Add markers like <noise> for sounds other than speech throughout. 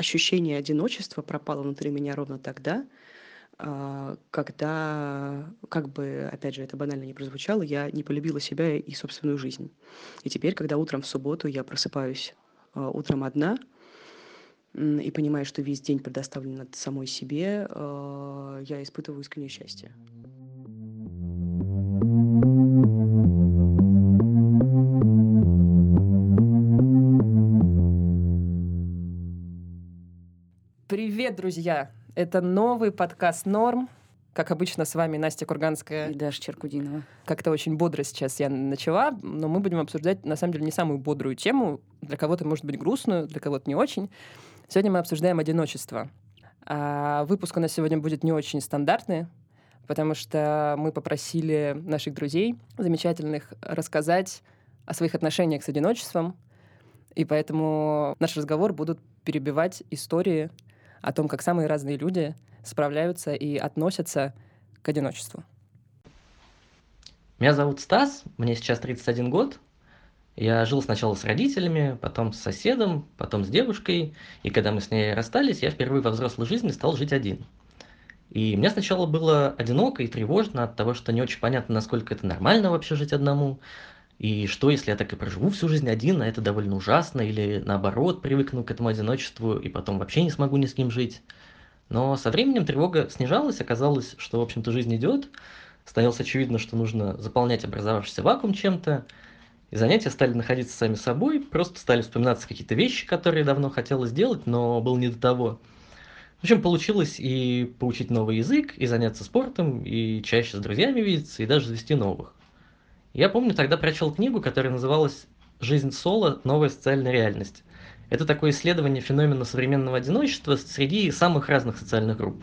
ощущение одиночества пропало внутри меня ровно тогда, а, когда, как бы, опять же, это банально не прозвучало, я не полюбила себя и собственную жизнь. И теперь, когда утром в субботу я просыпаюсь а, утром одна и понимаю, что весь день предоставлен самой себе, а, я испытываю искреннее счастье. Привет, друзья! Это новый подкаст «Норм». Как обычно, с вами Настя Курганская. И Даша Черкудинова. Как-то очень бодро сейчас я начала, но мы будем обсуждать, на самом деле, не самую бодрую тему. Для кого-то, может быть, грустную, для кого-то не очень. Сегодня мы обсуждаем одиночество. А выпуск у нас сегодня будет не очень стандартный, потому что мы попросили наших друзей замечательных рассказать о своих отношениях с одиночеством, и поэтому наш разговор будут перебивать истории о том, как самые разные люди справляются и относятся к одиночеству. Меня зовут Стас, мне сейчас 31 год. Я жил сначала с родителями, потом с соседом, потом с девушкой. И когда мы с ней расстались, я впервые во взрослой жизни стал жить один. И мне сначала было одиноко и тревожно от того, что не очень понятно, насколько это нормально вообще жить одному. И что, если я так и проживу всю жизнь один, а это довольно ужасно, или наоборот, привыкну к этому одиночеству, и потом вообще не смогу ни с кем жить. Но со временем тревога снижалась, оказалось, что, в общем-то, жизнь идет. Становилось очевидно, что нужно заполнять образовавшийся вакуум чем-то. И занятия стали находиться сами собой, просто стали вспоминаться какие-то вещи, которые давно хотелось сделать, но было не до того. В общем, получилось и поучить новый язык, и заняться спортом, и чаще с друзьями видеться, и даже завести новых. Я помню, тогда прочел книгу, которая называлась «Жизнь соло. Новая социальная реальность». Это такое исследование феномена современного одиночества среди самых разных социальных групп.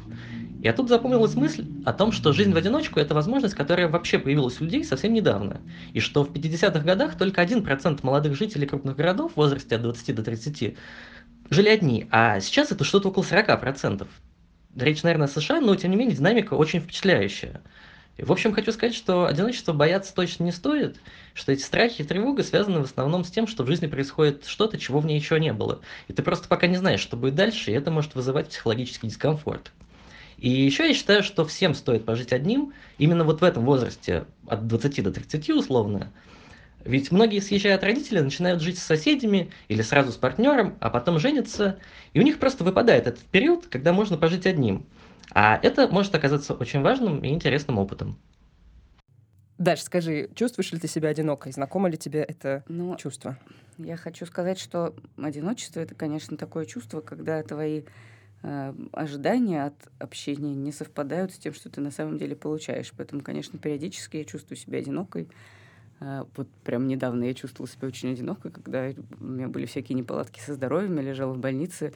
И тут запомнилась мысль о том, что жизнь в одиночку – это возможность, которая вообще появилась у людей совсем недавно. И что в 50-х годах только 1% молодых жителей крупных городов в возрасте от 20 до 30 жили одни, а сейчас это что-то около 40%. Речь, наверное, о США, но тем не менее динамика очень впечатляющая. В общем, хочу сказать, что одиночество бояться точно не стоит, что эти страхи и тревога связаны в основном с тем, что в жизни происходит что-то, чего в ней еще не было. И ты просто пока не знаешь, что будет дальше, и это может вызывать психологический дискомфорт. И еще я считаю, что всем стоит пожить одним, именно вот в этом возрасте, от 20 до 30 условно. Ведь многие, съезжая от родителей, начинают жить с соседями или сразу с партнером, а потом женятся, и у них просто выпадает этот период, когда можно пожить одним – а это может оказаться очень важным и интересным опытом. Даш, скажи, чувствуешь ли ты себя одинокой? Знакомо ли тебе это ну, чувство? Я хочу сказать, что одиночество это, конечно, такое чувство, когда твои э, ожидания от общения не совпадают с тем, что ты на самом деле получаешь. Поэтому, конечно, периодически я чувствую себя одинокой. Э, вот прям недавно я чувствовала себя очень одинокой, когда у меня были всякие неполадки со здоровьем, я лежала в больнице,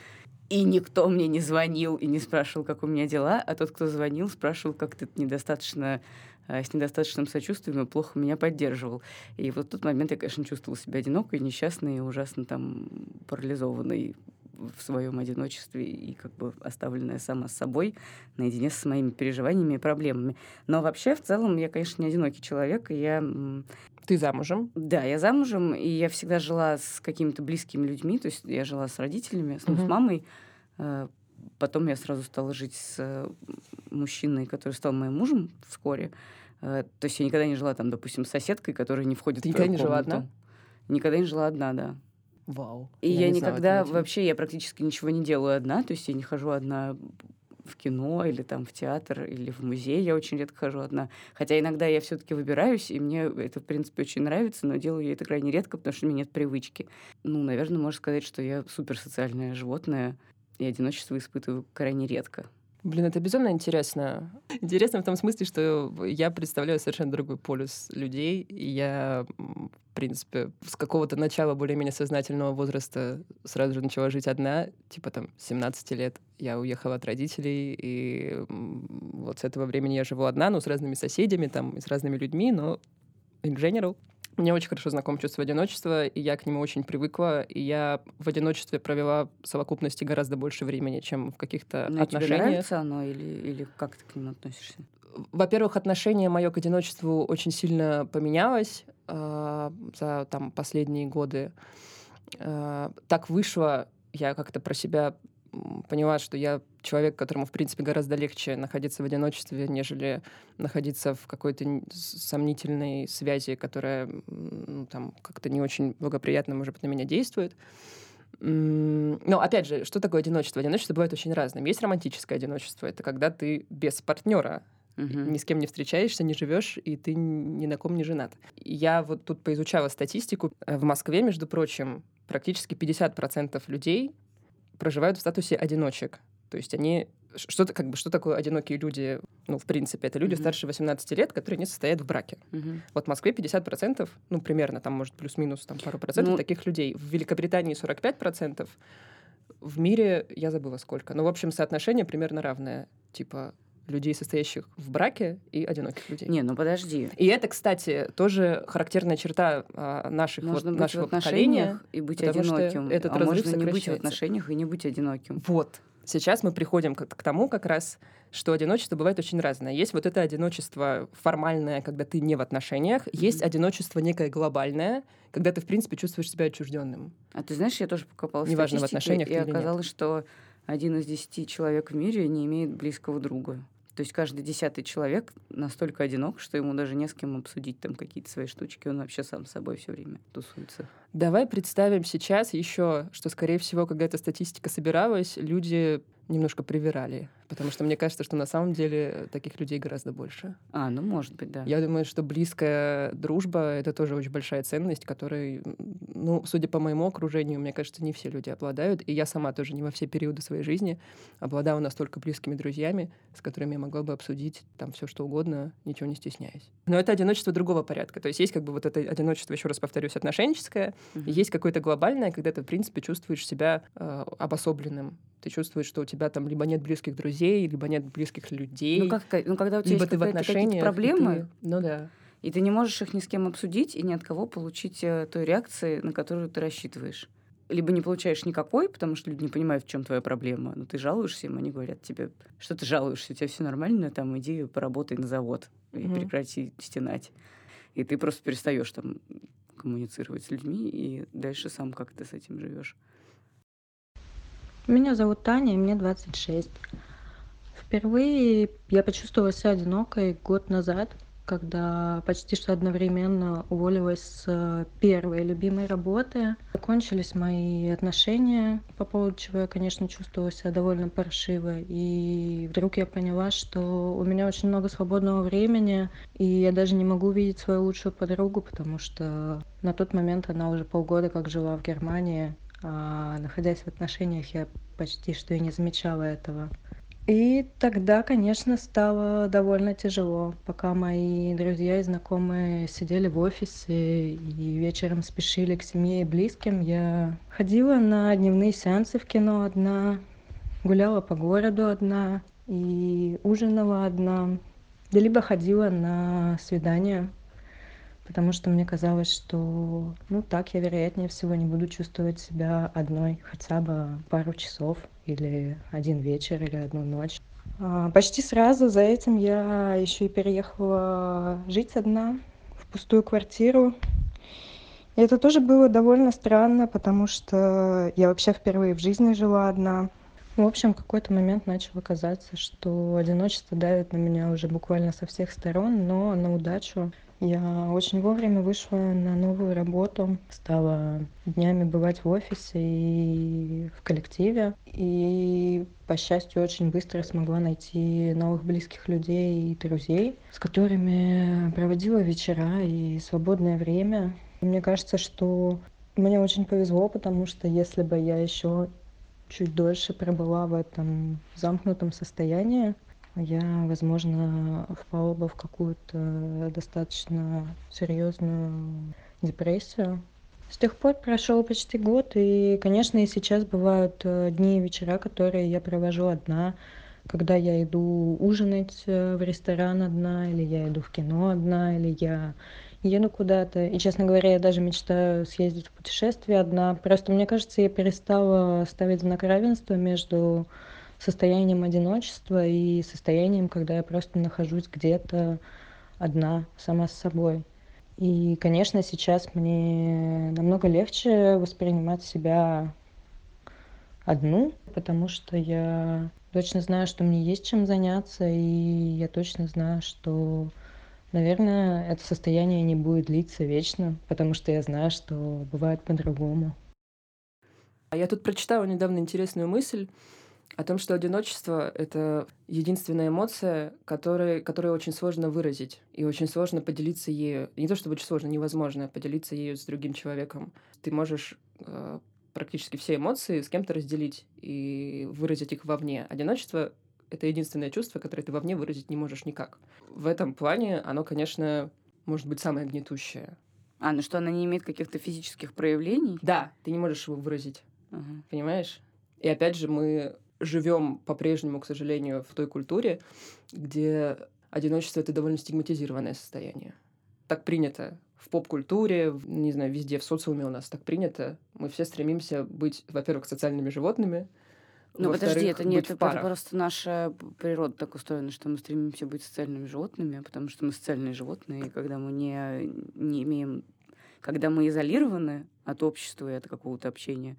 и никто мне не звонил и не спрашивал, как у меня дела, а тот, кто звонил, спрашивал, как ты недостаточно э, с недостаточным сочувствием и плохо меня поддерживал. И вот в тот момент я, конечно, чувствовала себя одинокой, несчастной и ужасно там парализованной в своем одиночестве и как бы оставленная сама с собой, наедине со моими переживаниями и проблемами. Но вообще, в целом, я, конечно, не одинокий человек, и я... Ты замужем? Да, я замужем, и я всегда жила с какими-то близкими людьми, то есть я жила с родителями, с, ну, uh-huh. с мамой, э, Потом я сразу стала жить с мужчиной, который стал моим мужем вскоре. Э, то есть я никогда не жила там, допустим, с соседкой, которая не входит Ты в никогда не жила одна? Никогда не жила одна, да. Вау. И я, я никогда вообще, я практически ничего не делаю одна, то есть я не хожу одна в кино или там в театр или в музей. Я очень редко хожу одна. Хотя иногда я все-таки выбираюсь, и мне это, в принципе, очень нравится, но делаю я это крайне редко, потому что у меня нет привычки. Ну, наверное, можно сказать, что я суперсоциальное животное, и одиночество испытываю крайне редко. Блин, это безумно интересно. Интересно в том смысле, что я представляю совершенно другой полюс людей, и я, принципе, с какого-то начала более-менее сознательного возраста сразу же начала жить одна, типа там 17 лет. Я уехала от родителей, и вот с этого времени я живу одна, но с разными соседями, там, и с разными людьми, но in general мне очень хорошо знакомо чувство одиночества, и я к нему очень привыкла. И я в одиночестве провела в совокупности гораздо больше времени, чем в каких-то Но отношениях. Тебе нравится оно или, или как ты к нему относишься? Во-первых, отношение мое к одиночеству очень сильно поменялось э, за там, последние годы. Э, так вышло, я как-то про себя поняла, что я человек, которому, в принципе, гораздо легче находиться в одиночестве, нежели находиться в какой-то сомнительной связи, которая ну, там как-то не очень благоприятно, может быть, на меня действует. Но, опять же, что такое одиночество? Одиночество бывает очень разным. Есть романтическое одиночество. Это когда ты без партнера угу. ни с кем не встречаешься, не живешь, и ты ни на ком не женат. Я вот тут поизучала статистику. В Москве, между прочим, практически 50% людей проживают в статусе одиночек. То есть они что, как бы, что такое одинокие люди? Ну, в принципе, это люди mm-hmm. старше 18 лет, которые не состоят в браке. Mm-hmm. Вот в Москве 50%, ну, примерно, там, может, плюс-минус там пару процентов ну... таких людей. В Великобритании 45%. В мире я забыла сколько. Ну, в общем, соотношение примерно равное. Типа людей, состоящих в браке, и одиноких людей. Не, ну подожди. И это, кстати, тоже характерная черта а, наших можно вот, быть нашего в поколения и быть одиноким. Этот а можно не быть в отношениях и не быть одиноким. Вот. Сейчас мы приходим к, к тому как раз, что одиночество бывает очень разное. Есть вот это одиночество формальное, когда ты не в отношениях, mm-hmm. есть одиночество некое глобальное, когда ты, в принципе, чувствуешь себя отчужденным. А ты знаешь, я тоже покопала Неважно, в отношениях и оказалось, что один из десяти человек в мире не имеет близкого друга. То есть каждый десятый человек настолько одинок, что ему даже не с кем обсудить там какие-то свои штучки. Он вообще сам с собой все время тусуется. Давай представим сейчас еще, что, скорее всего, когда эта статистика собиралась, люди немножко привирали. Потому что мне кажется, что на самом деле таких людей гораздо больше. А, ну, может быть, да. Я думаю, что близкая дружба — это тоже очень большая ценность, которой, ну, судя по моему окружению, мне кажется, не все люди обладают. И я сама тоже не во все периоды своей жизни обладала настолько близкими друзьями, с которыми я могла бы обсудить там все что угодно, ничего не стесняясь. Но это одиночество другого порядка. То есть есть как бы вот это одиночество, еще раз повторюсь, отношенческое, mm-hmm. есть какое-то глобальное, когда ты, в принципе, чувствуешь себя э, обособленным. Ты чувствуешь, что у тебя там либо нет близких друзей, либо нет близких людей. Ну, как, ну когда у тебя либо есть ты в отношениях, проблемы, ты, ну да. И ты не можешь их ни с кем обсудить и ни от кого получить э, той реакции, на которую ты рассчитываешь. Либо не получаешь никакой, потому что люди не понимают, в чем твоя проблема. Но ты жалуешься им, они говорят тебе, что ты жалуешься, у тебя все нормально, там иди поработай на завод и mm-hmm. прекрати стенать. И ты просто перестаешь там коммуницировать с людьми, и дальше сам как ты с этим живешь. Меня зовут Таня, мне 26. Впервые я почувствовала себя одинокой год назад, когда почти что одновременно уволилась с первой любимой работы. Закончились мои отношения, по поводу чего я, конечно, чувствовала себя довольно паршиво. И вдруг я поняла, что у меня очень много свободного времени, и я даже не могу видеть свою лучшую подругу, потому что на тот момент она уже полгода как жила в Германии, находясь в отношениях, я почти что и не замечала этого. И тогда, конечно, стало довольно тяжело, пока мои друзья и знакомые сидели в офисе и вечером спешили к семье и близким. Я ходила на дневные сеансы в кино одна, гуляла по городу одна и ужинала одна, да либо ходила на свидания потому что мне казалось, что ну так я вероятнее всего не буду чувствовать себя одной хотя бы пару часов или один вечер или одну ночь. А, почти сразу за этим я еще и переехала жить одна в пустую квартиру. И это тоже было довольно странно, потому что я вообще впервые в жизни жила одна. В общем, в какой-то момент начало казаться, что одиночество давит на меня уже буквально со всех сторон, но на удачу я очень вовремя вышла на новую работу, стала днями бывать в офисе и в коллективе. И, по счастью, очень быстро смогла найти новых близких людей и друзей, с которыми проводила вечера и свободное время. Мне кажется, что мне очень повезло, потому что если бы я еще чуть дольше пробыла в этом замкнутом состоянии, я, возможно, впала в какую-то достаточно серьезную депрессию. С тех пор прошел почти год, и, конечно, и сейчас бывают э, дни и вечера, которые я провожу одна, когда я иду ужинать э, в ресторан одна, или я иду в кино одна, или я еду куда-то. И, честно говоря, я даже мечтаю съездить в путешествие одна. Просто, мне кажется, я перестала ставить знак равенства между состоянием одиночества и состоянием, когда я просто нахожусь где-то одна, сама с собой. И, конечно, сейчас мне намного легче воспринимать себя одну, потому что я точно знаю, что мне есть чем заняться, и я точно знаю, что, наверное, это состояние не будет длиться вечно, потому что я знаю, что бывает по-другому. А я тут прочитала недавно интересную мысль о том, что одиночество — это единственная эмоция, которой, которую очень сложно выразить, и очень сложно поделиться ею. Не то чтобы очень сложно, невозможно поделиться ею с другим человеком. Ты можешь э, практически все эмоции с кем-то разделить и выразить их вовне. Одиночество — это единственное чувство, которое ты вовне выразить не можешь никак. В этом плане оно, конечно, может быть самое гнетущее. А, ну что, она не имеет каких-то физических проявлений? Да, ты не можешь его выразить. Ага. Понимаешь? И опять же, мы живем по-прежнему, к сожалению, в той культуре, где одиночество это довольно стигматизированное состояние. Так принято в поп-культуре, не знаю, везде в социуме у нас так принято. Мы все стремимся быть, во-первых, социальными животными. Ну подожди, это не это парах. просто наша природа так устроена, что мы стремимся быть социальными животными, потому что мы социальные животные, и когда мы не, не имеем, когда мы изолированы от общества и от какого-то общения,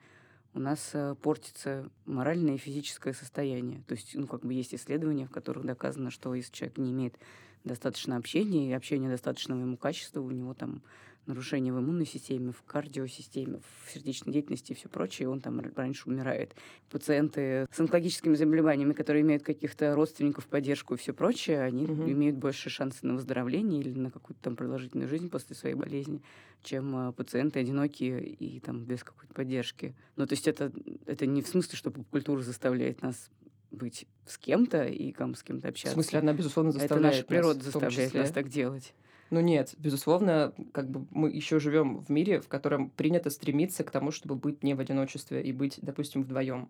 у нас э, портится моральное и физическое состояние. То есть, ну, как бы есть исследования, в которых доказано, что если человек не имеет достаточно общения, и общение достаточного ему качества, у него там нарушения в иммунной системе, в кардиосистеме, в сердечной деятельности и все прочее, и он там раньше умирает. Пациенты с онкологическими заболеваниями, которые имеют каких-то родственников, поддержку и все прочее, они Мгм. имеют больше шансы на выздоровление или на какую-то там продолжительную жизнь после своей болезни, чем а, пациенты одинокие и там без какой-то поддержки. Ну, то есть это, это не в смысле, что культура заставляет нас быть с кем-то и там, с кем-то В общаться. смысле, она, безусловно, это заставляет наша нас природа в том заставляет нас так делать. Ну нет, безусловно, как бы мы еще живем в мире, в котором принято стремиться к тому, чтобы быть не в одиночестве и быть, допустим, вдвоем.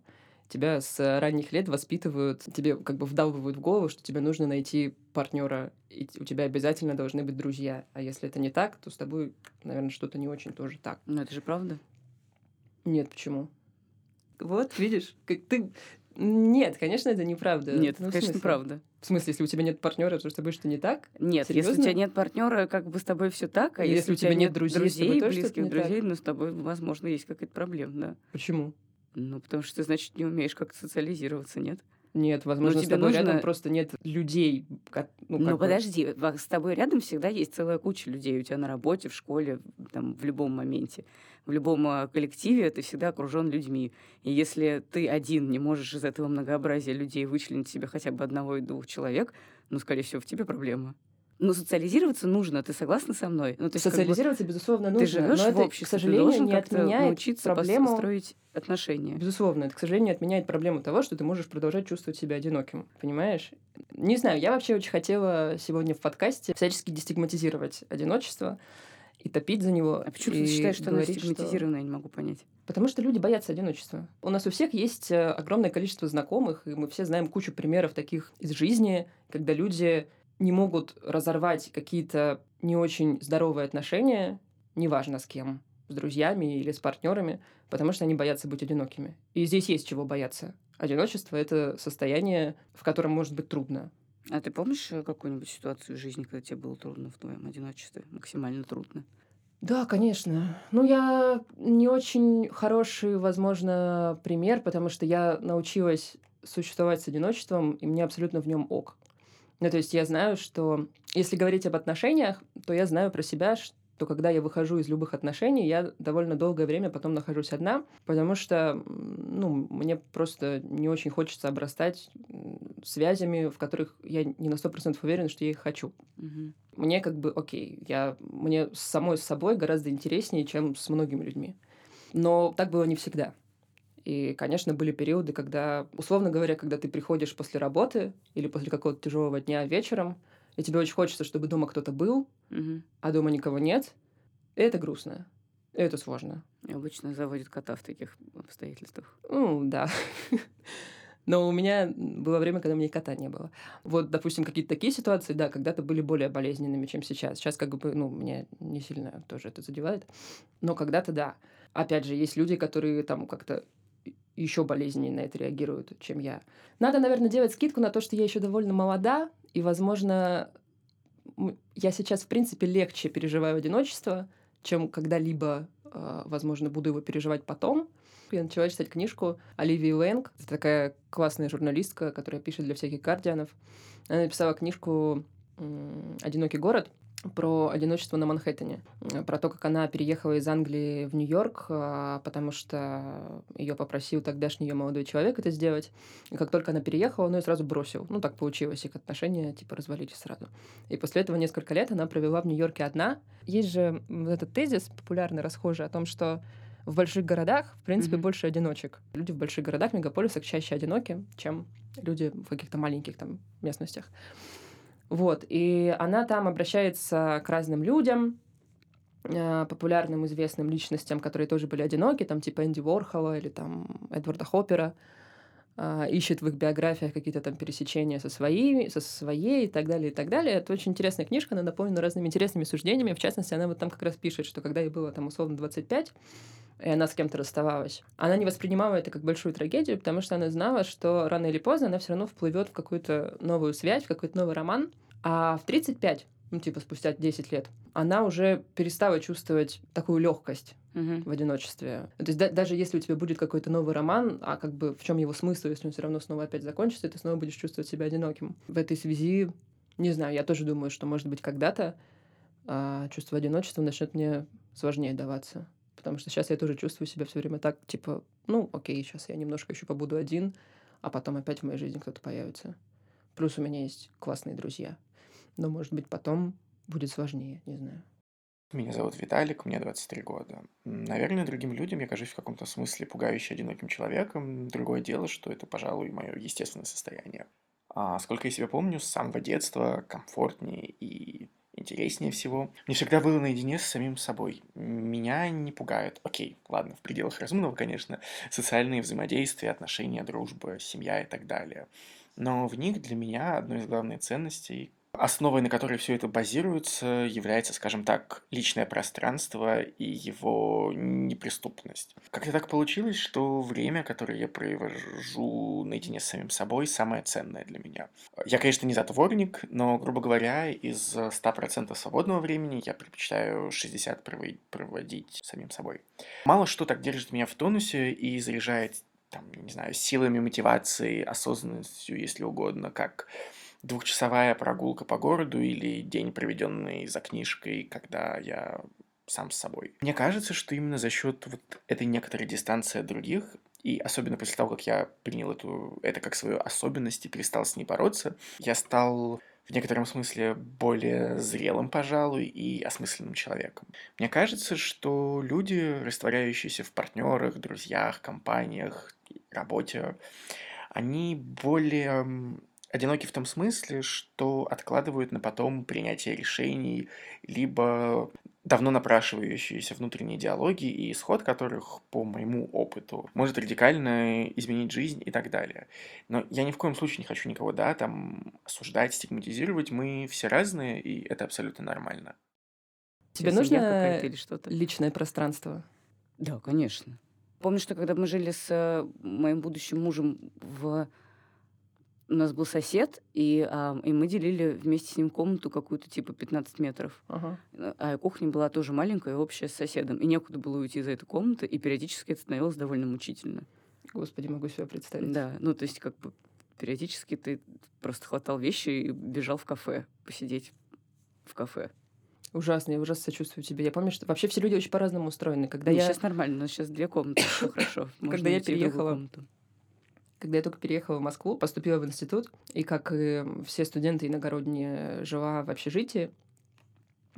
Тебя с ранних лет воспитывают, тебе как бы вдалбывают в голову, что тебе нужно найти партнера, и у тебя обязательно должны быть друзья. А если это не так, то с тобой, наверное, что-то не очень тоже так. Ну, это же правда. Нет, почему? Вот, видишь, как ты... Нет, конечно, это неправда. Нет, Ну, это, конечно, смысле? правда. В смысле, если у тебя нет партнера, то с тобой что не так? Нет, если у тебя нет партнера, как бы с тобой все так, а И если, у тебя нет друзей, друзей, тоже близких не так? друзей, ну, с тобой, возможно, есть какая-то проблема, да. Почему? Ну, потому что ты, значит, не умеешь как-то социализироваться, нет? Нет, возможно, с тебе тобой рядом нужно- просто нет людей. Ну, Ну, как бы- подожди, с тобой рядом всегда есть целая куча людей. У тебя на работе, в школе, там, в любом моменте. В любом а, коллективе ты всегда окружен людьми. И если ты один не можешь из этого многообразия людей вычленить себе хотя бы одного и двух человек, ну, скорее всего, в тебе проблема. Ну, социализироваться нужно, ты согласна со мной? Ну, то есть, как бы Социализироваться, безусловно, нужно. ты живешь но в это, обществе, к ты сожалению, должен не отменяет научиться проблему... строить отношения. Безусловно, это, к сожалению, отменяет проблему того, что ты можешь продолжать чувствовать себя одиноким. Понимаешь? Не знаю, я вообще очень хотела сегодня в подкасте всячески дестигматизировать одиночество и топить за него. А почему ты считаешь, что оно стигматизировано, я не могу понять. Потому что люди боятся одиночества. У нас у всех есть э, огромное количество знакомых, и мы все знаем кучу примеров таких из жизни, когда люди не могут разорвать какие-то не очень здоровые отношения, неважно с кем, с друзьями или с партнерами, потому что они боятся быть одинокими. И здесь есть чего бояться. Одиночество — это состояние, в котором может быть трудно. А ты помнишь э, какую-нибудь ситуацию в жизни, когда тебе было трудно в твоем одиночестве? Максимально трудно. Да, конечно. Ну, я не очень хороший, возможно, пример, потому что я научилась существовать с одиночеством, и мне абсолютно в нем ок. Ну, то есть я знаю, что если говорить об отношениях, то я знаю про себя, что когда я выхожу из любых отношений, я довольно долгое время потом нахожусь одна, потому что, ну, мне просто не очень хочется обрастать связями, в которых я не на 100% уверена, что я их хочу Мгм. мне как бы окей, я, мне самой с собой гораздо интереснее, чем с многими людьми. Но так было не всегда. И, конечно, были периоды, когда, условно говоря, когда ты приходишь после работы или после какого-то тяжелого дня вечером, и тебе очень хочется, чтобы дома кто-то был, Мгм. а дома никого нет, и это грустно. И это сложно. И обычно заводят кота в таких обстоятельствах. Ну, да. <laughs> Но у меня было время, когда у меня кота не было. Вот, допустим, какие-то такие ситуации, да, когда-то были более болезненными, чем сейчас. Сейчас как бы, ну, меня не сильно тоже это задевает. Но когда-то да. Опять же, есть люди, которые там как-то еще болезненнее на это реагируют, чем я. Надо, наверное, делать скидку на то, что я еще довольно молода, и, возможно, я сейчас, в принципе, легче переживаю одиночество, чем когда-либо, э, возможно, буду его переживать потом. я начала читать книжку Оливии Лэнг. Это такая классная журналистка, которая пишет для всяких гардианов. Она написала книжку «Одинокий город», про одиночество на Манхэттене, про то, как она переехала из Англии в Нью-Йорк, а, потому что ее попросил тогдашний ее молодой человек это сделать. И как только она переехала, он ее сразу бросил. Ну, так получилось, их отношения типа развалились сразу. И после этого несколько лет она провела в Нью-Йорке одна. Есть же этот тезис популярный, расхожий, о том, что в больших городах, в принципе, mm-hmm. больше одиночек. Люди в больших городах, мегаполисах чаще одиноки, чем люди в каких-то маленьких там местностях. Вот, и она там обращается к разным людям, э, популярным известным личностям, которые тоже были одиноки, там типа Энди Уорхола или там Эдварда Хоппера, ищет в их биографиях какие-то там пересечения со своими, со своей и так далее, и так далее. Это очень интересная книжка, она наполнена разными интересными суждениями. В частности, она вот там как раз пишет, что когда ей было там условно 25, и она с кем-то расставалась, она не воспринимала это как большую трагедию, потому что она знала, что рано или поздно она все равно вплывет в какую-то новую связь, в какой-то новый роман. А в 35, ну, типа спустя 10 лет, она уже перестала чувствовать такую легкость угу. в одиночестве. То есть да, даже если у тебя будет какой-то новый роман, а как бы в чем его смысл, если он все равно снова опять закончится, ты снова будешь чувствовать себя одиноким. В этой связи, не знаю, я тоже думаю, что, может быть, когда-то а, чувство одиночества начнет мне сложнее даваться. Потому что сейчас я тоже чувствую себя все время так, типа, ну, окей, сейчас я немножко еще побуду один, а потом опять в моей жизни кто-то появится. Плюс у меня есть классные друзья. Но, может быть, потом будет сложнее, не знаю. Меня зовут Виталик, мне 23 года. Наверное, другим людям я кажусь в каком-то смысле пугающе одиноким человеком. Другое дело, что это, пожалуй, мое естественное состояние. А сколько я себя помню, с самого детства комфортнее и интереснее всего. Мне всегда было наедине с самим собой. Меня не пугают, окей, ладно, в пределах разумного, конечно, социальные взаимодействия, отношения, дружба, семья и так далее. Но в них для меня одной из главных ценностей, основой на которой все это базируется, является, скажем так, личное пространство и его неприступность. Как-то так получилось, что время, которое я провожу наедине с самим собой, самое ценное для меня. Я, конечно, не затворник, но, грубо говоря, из 100% свободного времени я предпочитаю 60% проводить самим собой. Мало что так держит меня в тонусе и заряжает там, не знаю, силами мотивации, осознанностью, если угодно, как двухчасовая прогулка по городу или день, проведенный за книжкой, когда я сам с собой. Мне кажется, что именно за счет вот этой некоторой дистанции от других, и особенно после того, как я принял эту, это как свою особенность и перестал с ней бороться, я стал в некотором смысле более зрелым, пожалуй, и осмысленным человеком. Мне кажется, что люди, растворяющиеся в партнерах, друзьях, компаниях, работе, они более одиноки в том смысле, что откладывают на потом принятие решений, либо давно напрашивающиеся внутренние диалоги и исход которых, по моему опыту, может радикально изменить жизнь и так далее. Но я ни в коем случае не хочу никого, да, там осуждать, стигматизировать. Мы все разные, и это абсолютно нормально. Тебе нужно личное пространство? Да, конечно. Помню, что когда мы жили с э, моим будущим мужем в у нас был сосед, и, а, и мы делили вместе с ним комнату какую-то типа 15 метров. Ага. А кухня была тоже маленькая, общая с соседом. И некуда было уйти из этой комнаты, и периодически это становилось довольно мучительно. Господи, могу себе представить. Да, ну то есть как бы периодически ты просто хватал вещи и бежал в кафе посидеть в кафе. Ужасно, я ужасно сочувствую тебе. Я помню, что вообще все люди очень по-разному устроены. Когда ну, я... Сейчас нормально, у нас сейчас две комнаты, все хорошо. Когда я переехала, когда я только переехала в Москву, поступила в институт, и как и все студенты иногородние жила в общежитии,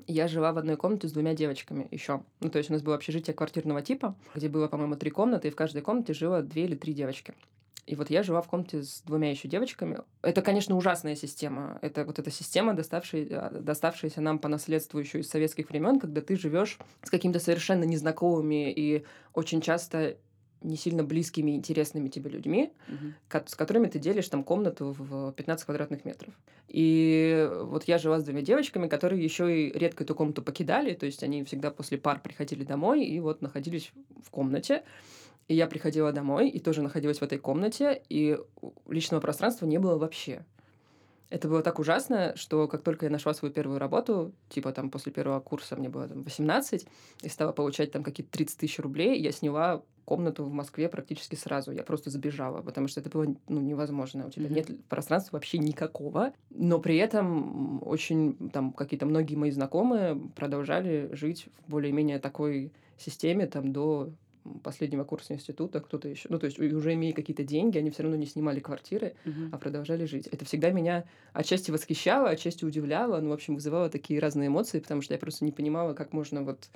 я жила в одной комнате с двумя девочками еще. Ну, то есть у нас было общежитие квартирного типа, где было, по-моему, три комнаты, и в каждой комнате жило две или три девочки. И вот я жила в комнате с двумя еще девочками. Это, конечно, ужасная система. Это вот эта система, доставшая, доставшаяся нам по наследству еще из советских времен, когда ты живешь с какими-то совершенно незнакомыми и очень часто не сильно близкими и интересными тебе людьми, угу. с которыми ты делишь там комнату в 15 квадратных метров. И вот я жила с двумя девочками, которые еще и редко эту комнату покидали, то есть они всегда после пар приходили домой и вот находились в комнате. И я приходила домой и тоже находилась в этой комнате, и личного пространства не было вообще. Это было так ужасно, что как только я нашла свою первую работу, типа там после первого курса мне было там 18, и стала получать там какие-то 30 тысяч рублей, я сняла комнату в Москве практически сразу. Я просто забежала, потому что это было ну, невозможно. У тебя mm-hmm. нет пространства вообще никакого. Но при этом очень там какие-то многие мои знакомые продолжали жить в более-менее такой системе там до последнего курса института, кто-то еще, ну, то есть уже имея какие-то деньги, они все равно не снимали квартиры, uh-huh. а продолжали жить. Это всегда меня отчасти восхищало, отчасти удивляло, ну, в общем, вызывало такие разные эмоции, потому что я просто не понимала, как можно вот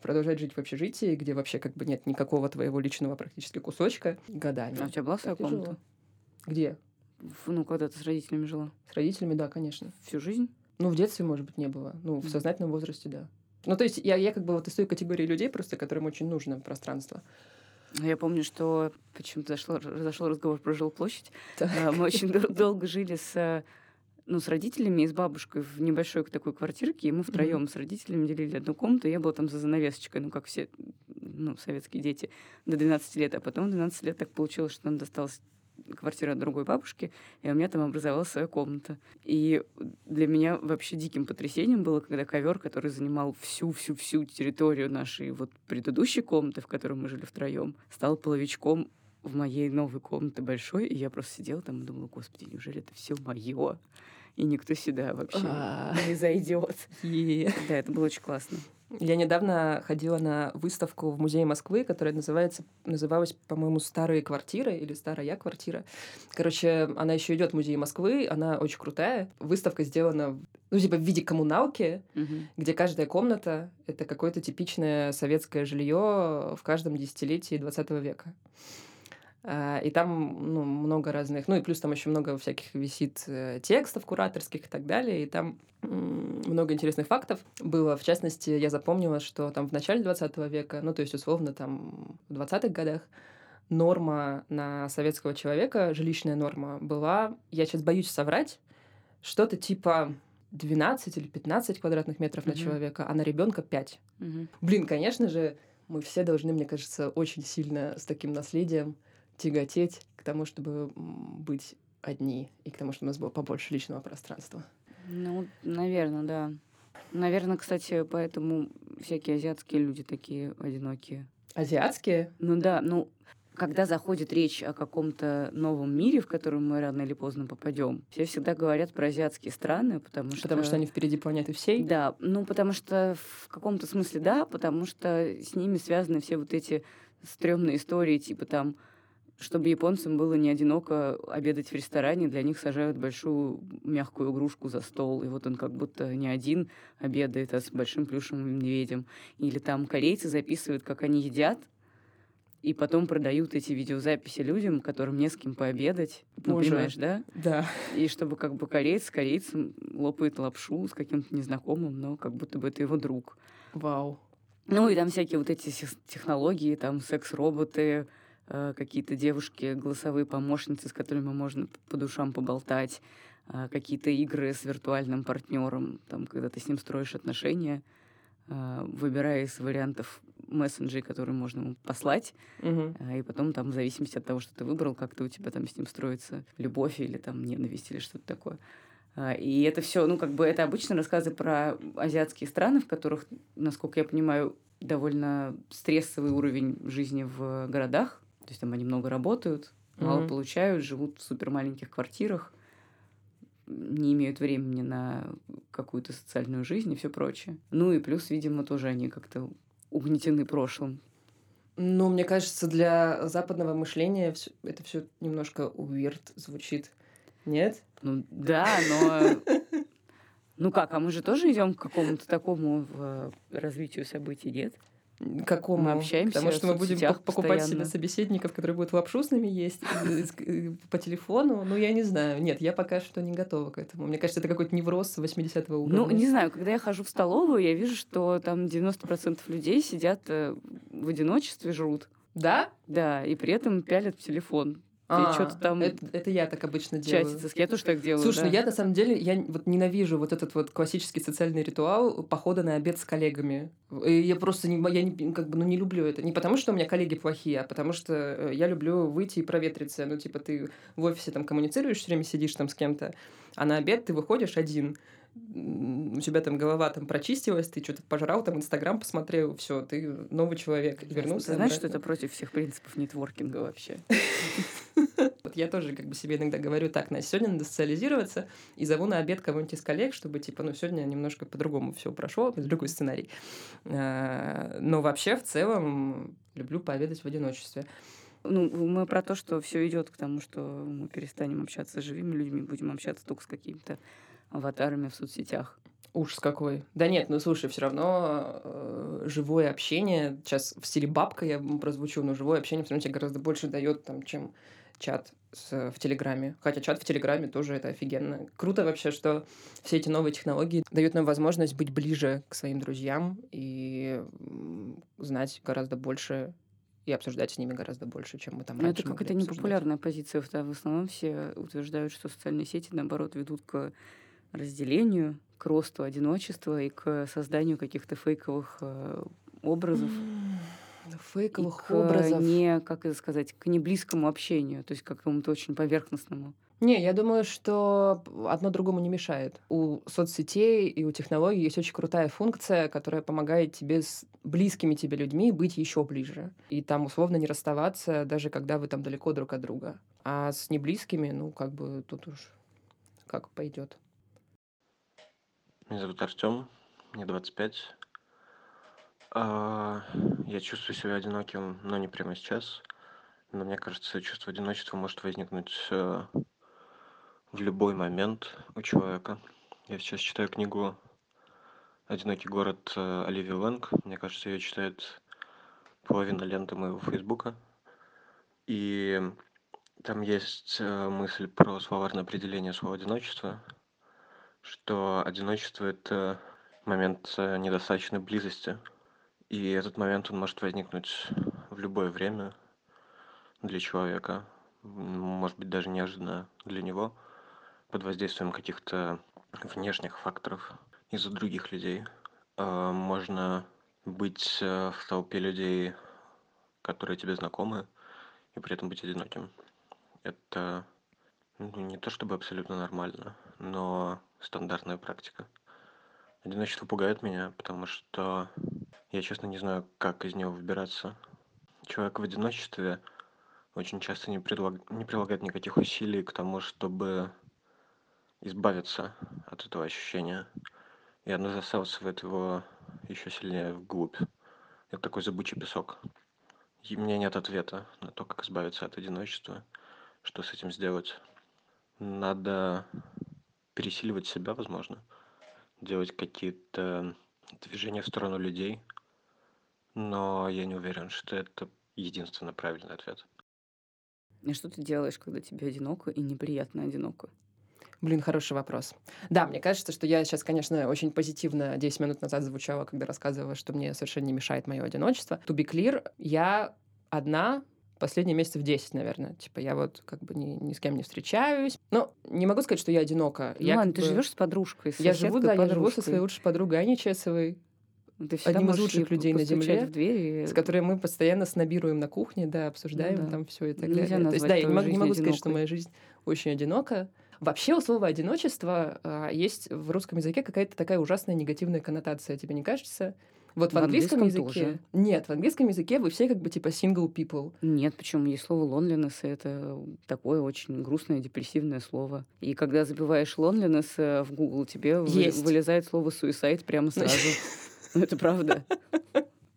продолжать жить в общежитии, где вообще как бы нет никакого твоего личного практически кусочка годами. А у тебя была своя комната? Где? Ну, когда ты с родителями жила? С родителями, да, конечно. Всю жизнь? Ну, в детстве, может быть, не было. Ну, в сознательном возрасте, да. Ну, то есть я, я как бы вот из той категории людей, просто которым очень нужно пространство. Я помню, что почему-то зашел, зашел разговор про жилплощадь. Да. Мы очень долго жили с ну, с родителями и с бабушкой в небольшой такой квартирке, и мы втроем mm-hmm. с родителями делили одну комнату, я была там за занавесочкой, ну, как все, ну, советские дети, до 12 лет, а потом в 12 лет так получилось, что нам досталась квартира другой бабушки, и у меня там образовалась своя комната. И для меня вообще диким потрясением было, когда ковер, который занимал всю-всю-всю территорию нашей вот предыдущей комнаты, в которой мы жили втроем, стал половичком в моей новой комнате большой, и я просто сидела там и думала, господи, неужели это все мое? И никто сюда вообще а. не зайдет. Да, это было очень классно. Я недавно ходила на выставку в музее Москвы, которая называется, называлась, по-моему, «Старые квартиры» или «Старая квартира». Короче, она еще идет в музее Москвы, она очень крутая. Выставка сделана, ну, типа в виде коммуналки, угу. где каждая комната — это какое-то типичное советское жилье в каждом десятилетии 20 века. А, и там ну, много разных, ну и плюс там еще много всяких висит э, текстов кураторских и так далее, и там много интересных фактов было. В частности, я запомнила, что там в начале 20 века, ну то есть условно там в 20-х годах, норма на советского человека, жилищная норма была, я сейчас боюсь соврать, что-то типа 12 или 15 квадратных метров mm-hmm. на человека, а на ребенка 5. Mm-hmm. Блин, конечно же, мы все должны, мне кажется, очень сильно с таким наследием тяготеть к тому, чтобы быть одни, и к тому, чтобы у нас было побольше личного пространства. Ну, наверное, да. Наверное, кстати, поэтому всякие азиатские люди такие одинокие. Азиатские? Ну да, ну, когда заходит речь о каком-то новом мире, в котором мы рано или поздно попадем, все всегда говорят про азиатские страны, потому что... Потому что они впереди планеты всей? Да, ну потому что в каком-то смысле да, потому что с ними связаны все вот эти стрёмные истории, типа там чтобы японцам было не одиноко обедать в ресторане, для них сажают большую мягкую игрушку за стол, и вот он как будто не один обедает, а с большим плюшевым медведем. Или там корейцы записывают, как они едят, и потом продают эти видеозаписи людям, которым не с кем пообедать. Ну, Боже. понимаешь, да? Да. И чтобы как бы кореец корейцем лопает лапшу с каким-то незнакомым, но как будто бы это его друг. Вау. Ну и там всякие вот эти технологии, там секс-роботы, какие-то девушки, голосовые помощницы, с которыми можно по душам поболтать, э, какие-то игры с виртуальным партнером, там, когда ты с ним строишь отношения, э, выбирая из вариантов мессенджеры, которые можно ему послать, угу. и потом там в зависимости от того, что ты выбрал, как-то у тебя там с ним строится любовь или там ненависть или что-то такое. И это все, ну, как бы это обычно рассказы про азиатские страны, в которых, насколько я понимаю, довольно стрессовый уровень жизни в городах, то есть там они много работают, мало mm-hmm. получают, живут в супер маленьких квартирах, не имеют времени на какую-то социальную жизнь и все прочее. Ну и плюс, видимо, тоже они как-то угнетены прошлым. Ну, мне кажется, для западного мышления это все немножко weird звучит. Нет? Ну да, но <laughs> ну как, а мы же тоже идем к какому-то такому э, развитию событий, нет? Какому мы общаемся. Потому что мы будем покупать постоянно. себе собеседников, которые будут лапшу с нами есть по телефону. Ну, я не знаю. Нет, я пока что не готова к этому. Мне кажется, это какой-то невроз 80-го уровня. Ну, не знаю, когда я хожу в столовую, я вижу, что там 90% людей сидят э, в одиночестве, жрут. Да? Да, и при этом пялят в телефон. А, что-то там... Это, это я так обычно делаю. Чатиться. Я тоже так делаю, Слушай, да. ну я на самом деле, я вот ненавижу вот этот вот классический социальный ритуал похода на обед с коллегами И я просто не, я не, как бы, ну, не люблю это. Не потому, что у меня коллеги плохие, а потому что э, я люблю выйти и проветриться. Ну, типа, ты в офисе там коммуницируешь, все время сидишь там с кем-то, а на обед ты выходишь один у тебя там голова там прочистилась, ты что-то пожрал, там Инстаграм посмотрел, все, ты новый человек. Вернулся. Ты знаешь, что это против всех принципов нетворкинга вообще? <laughs> Вот я тоже как бы себе иногда говорю так, на сегодня надо социализироваться, и зову на обед кого-нибудь из коллег, чтобы, типа, ну, сегодня немножко по-другому все прошло, другой сценарий. А, но вообще, в целом, люблю пообедать в одиночестве. Ну, мы про то, что все идет к тому, что мы перестанем общаться с живыми людьми, будем общаться только с какими-то аватарами в соцсетях. Ужас какой. Да нет, ну слушай, все равно э, живое общение, сейчас в стиле бабка я прозвучу, но живое общение все равно тебе гораздо больше дает, там, чем чат с, в Телеграме. Хотя чат в Телеграме тоже это офигенно. Круто вообще, что все эти новые технологии дают нам возможность быть ближе к своим друзьям и знать гораздо больше и обсуждать с ними гораздо больше, чем мы там Но это какая-то непопулярная позиция. В основном все утверждают, что социальные сети, наоборот, ведут к разделению, к росту одиночества и к созданию каких-то фейковых э, образов. Фейковых и к образов. Не, как это сказать, к неблизкому общению, то есть к какому-то очень поверхностному. Не, я думаю, что одно другому не мешает. У соцсетей и у технологий есть очень крутая функция, которая помогает тебе с близкими тебе людьми быть еще ближе. И там условно не расставаться, даже когда вы там далеко друг от друга. А с неблизкими, ну, как бы тут уж как пойдет. Меня зовут Артем, мне 25. А, я чувствую себя одиноким, но не прямо сейчас. Но мне кажется, чувство одиночества может возникнуть э, в любой момент у человека. Я сейчас читаю книгу «Одинокий город» э, Оливии Лэнг. Мне кажется, ее читает половина ленты моего фейсбука. И там есть э, мысль про словарное определение слова «одиночество», что одиночество это момент э, недостаточной близости и этот момент он может возникнуть в любое время для человека может быть даже неожиданно для него под воздействием каких-то внешних факторов из-за других людей. Э, можно быть э, в толпе людей которые тебе знакомы и при этом быть одиноким. Это ну, не то чтобы абсолютно нормально но стандартная практика. Одиночество пугает меня, потому что я честно не знаю, как из него выбираться. Человек в одиночестве очень часто не, предлаг... не прилагает никаких усилий к тому, чтобы избавиться от этого ощущения. И оно засасывает его еще сильнее вглубь. Это такой зыбучий песок. И у меня нет ответа на то, как избавиться от одиночества, что с этим сделать. Надо пересиливать себя, возможно, делать какие-то движения в сторону людей, но я не уверен, что это единственно правильный ответ. И что ты делаешь, когда тебе одиноко и неприятно одиноко? Блин, хороший вопрос. Да, мне кажется, что я сейчас, конечно, очень позитивно 10 минут назад звучала, когда рассказывала, что мне совершенно не мешает мое одиночество. To be clear, я одна последние месяцев 10, наверное. Типа я вот как бы ни, ни с кем не встречаюсь. Но не могу сказать, что я одинока. Ну я, ладно, ты бы... живешь с подружкой, с Я живу, да, я живу со своей лучшей подругой Аней Чесовой. Ты одним из лучших людей на земле, в дверь и... с которой мы постоянно снабируем на кухне, да, обсуждаем ну, да. там все и так Нельзя далее. То есть, да, я не могу, не могу сказать, что моя жизнь очень одинока. Вообще у слова одиночество а, есть в русском языке какая-то такая ужасная негативная коннотация, тебе не кажется? Вот в, в английском, английском языке... Тоже. Нет, в английском языке вы все как бы типа single people. Нет, почему? Есть слово loneliness, и это такое очень грустное, депрессивное слово. И когда забиваешь loneliness э, в Google, тебе есть. вылезает слово suicide прямо сразу. <laughs> Это правда.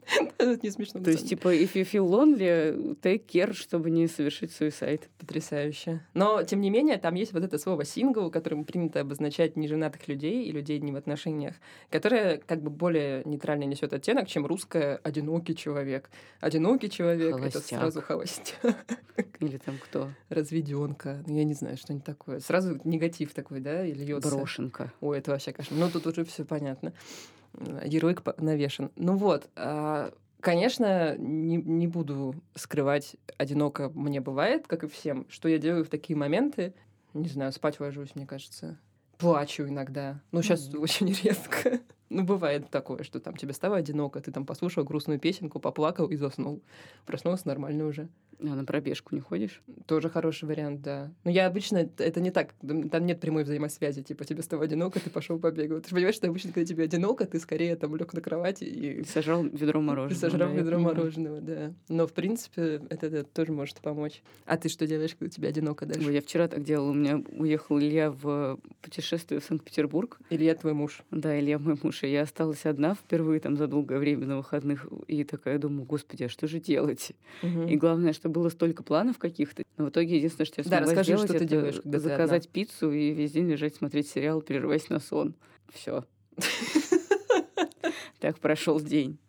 <laughs> Это не смешно. То есть, типа, if you feel lonely, take care, чтобы не совершить суицид. Потрясающе. Но, тем не менее, там есть вот это слово сингл, которым принято обозначать неженатых людей и людей не в отношениях, которое как бы более нейтрально несет оттенок, чем русское «одинокий человек». Одинокий человек — это сразу холостяк. <laughs> Или там кто? Разведенка. Ну, я не знаю, что-нибудь такое. Сразу негатив такой, да, и льется. Брошенка. Ой, это вообще кошмар. Ну, тут уже все понятно ярлык навешен. Ну вот, а, конечно, не, не буду скрывать, одиноко мне бывает, как и всем. Что я делаю в такие моменты? Не знаю, спать ложусь, мне кажется. Плачу иногда. Ну, сейчас mm-hmm. очень <laughs> редко. Ну, бывает такое, что там тебе стало одиноко, ты там послушал грустную песенку, поплакал и заснул. Проснулся нормально уже. А на пробежку не ходишь? Тоже хороший вариант, да. Но я обычно, это не так, там нет прямой взаимосвязи, типа тебе стало одиноко, ты пошел побегал. Ты же понимаешь, что обычно, когда тебе одиноко, ты скорее там лег на кровати и... Сожрал ведро мороженого. Сожрал да, ведро мороженого, да. Но, в принципе, это, это тоже может помочь. А ты что делаешь, когда тебе одиноко дальше? Ой, я вчера так делала. У меня уехал Илья в путешествие в Санкт-Петербург. Илья твой муж? Да, Илья мой муж. И я осталась одна впервые там за долгое время на выходных. И такая думаю, господи, а что же делать? Угу. И главное, что было столько планов каких-то. Но в итоге единственное, что я Да, смогла расскажи, сделать, что ты делаешь, когда ты заказать пиццу и весь день лежать, смотреть сериал, прерываясь на сон. Все. <laughs> Так прошел день.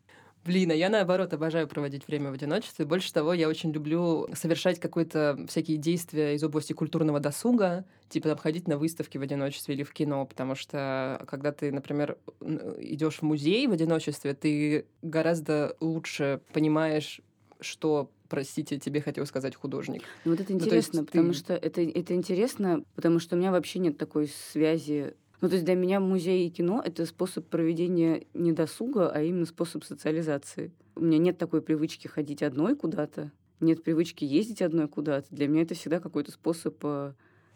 Блин, а я наоборот обожаю проводить время в одиночестве. Больше того, я очень люблю совершать какие-то всякие действия из области культурного досуга, типа там ходить на выставки в одиночестве или в кино, потому что когда ты, например, идешь в музей в одиночестве, ты гораздо лучше понимаешь, что простите, тебе хотел сказать художник. Ну, вот это Ну, интересно, есть потому ты- что это, это интересно, потому что у меня вообще нет такой связи. Ну, то есть для меня музей и кино — это способ проведения не досуга, а именно способ социализации. У меня нет такой привычки ходить одной куда-то, нет привычки ездить одной куда-то. Для меня это всегда какой-то способ э,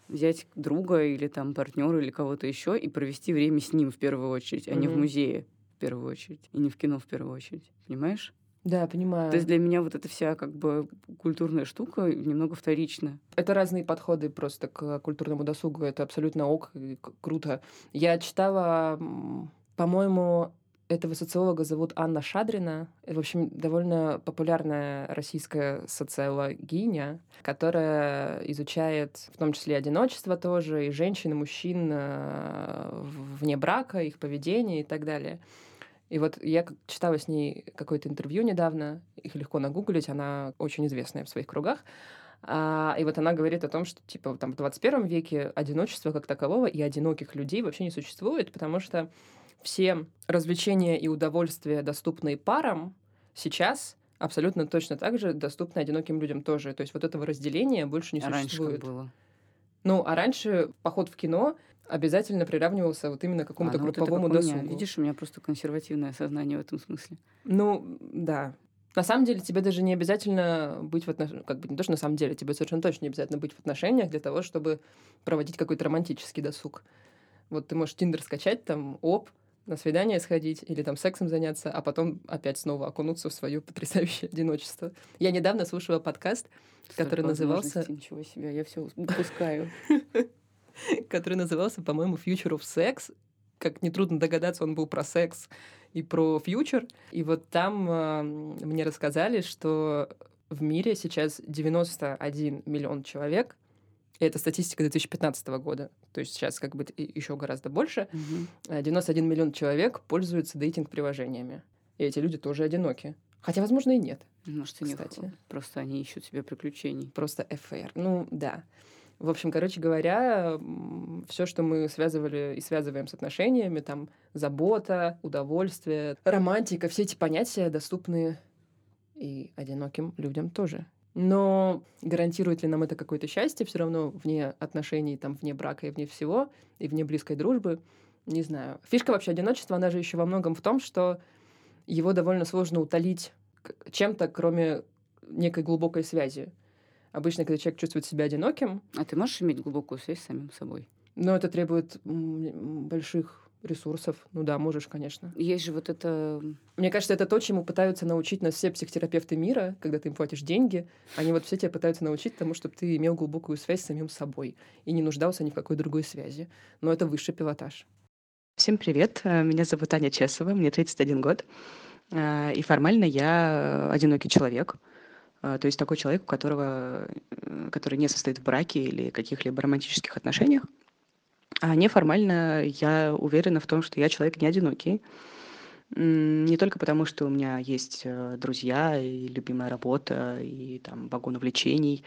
взять друга или там партнера или кого-то еще и провести время с ним в первую очередь, а не в музее в первую очередь, и не в кино в первую очередь. Понимаешь? Да, понимаю. То есть для меня вот эта вся как бы культурная штука немного вторична. Это разные подходы просто к культурному досугу. Это абсолютно ок и круто. Я читала, по-моему, этого социолога зовут Анна Шадрина. В общем, довольно популярная российская социологиня, которая изучает в том числе одиночество тоже, и женщин, и мужчин э, вне брака, их поведение и так далее. И вот я читала с ней какое-то интервью недавно, их легко нагуглить, она очень известная в своих кругах. А, и вот она говорит о том, что типа там в 21 веке одиночества как такового и одиноких людей вообще не существует, потому что все развлечения и удовольствия, доступные парам, сейчас абсолютно точно так же доступны одиноким людям тоже. То есть вот этого разделения больше не раньше существует. как было? Ну, а раньше поход в кино обязательно приравнивался вот именно к какому-то А, ну вот групповому как у меня. досугу. Видишь, у меня просто консервативное сознание в этом смысле. Ну, да. На самом деле тебе даже не обязательно быть в отношениях, как бы не то, что на самом деле, тебе совершенно точно не обязательно быть в отношениях для того, чтобы проводить какой-то романтический досуг. Вот ты можешь Тиндер скачать, там, оп, на свидание сходить или там сексом заняться, а потом опять снова окунуться в свое потрясающее одиночество. Я недавно слушала подкаст, Который Столько назывался- возможностей, Ничего себе, я все упускаю. <laughs> который назывался, по-моему, Future of Sex. Как нетрудно догадаться, он был про секс и про фьючер. И вот там э, мне рассказали, что в мире сейчас 91 миллион человек. И это статистика 2015 года. То есть сейчас как бы еще гораздо больше. Э, 91 миллион человек пользуются дейтинг-приложениями. И эти люди тоже одиноки. Хотя, возможно, и нет. Может, них Кстати. просто они ищут себе приключений. Просто ФР. Ну, да. В общем, короче говоря, все, что мы связывали и связываем с отношениями, там, забота, удовольствие, романтика, все эти понятия доступны и одиноким людям тоже. Но гарантирует ли нам это какое-то счастье все равно вне отношений, там, вне брака и вне всего, и вне близкой дружбы? Не знаю. Фишка вообще одиночества, она же еще во многом в том, что его довольно сложно утолить чем-то, кроме некой глубокой связи. Обычно, когда человек чувствует себя одиноким, А ты можешь иметь глубокую связь с самим собой? но это требует больших ресурсов. Ну да, можешь, конечно. Есть же вот это... Мне кажется, это то, чему пытаются научить нас все психотерапевты мира, когда ты им платишь деньги. Они вот все тебя пытаются научить тому, чтобы ты имел глубокую связь с самим собой и не нуждался ни в какой другой связи. Но это высший пилотаж. Всем привет, э, меня зовут Аня Чесова, мне 31 год, э, и формально я одинокий человек, э, то есть такой человек, у которого, который не состоит в браке или каких-либо романтических отношениях, а неформально я уверена в том, что я человек не одинокий, не только потому, что у меня есть э, друзья и любимая работа, и там вагон увлечений,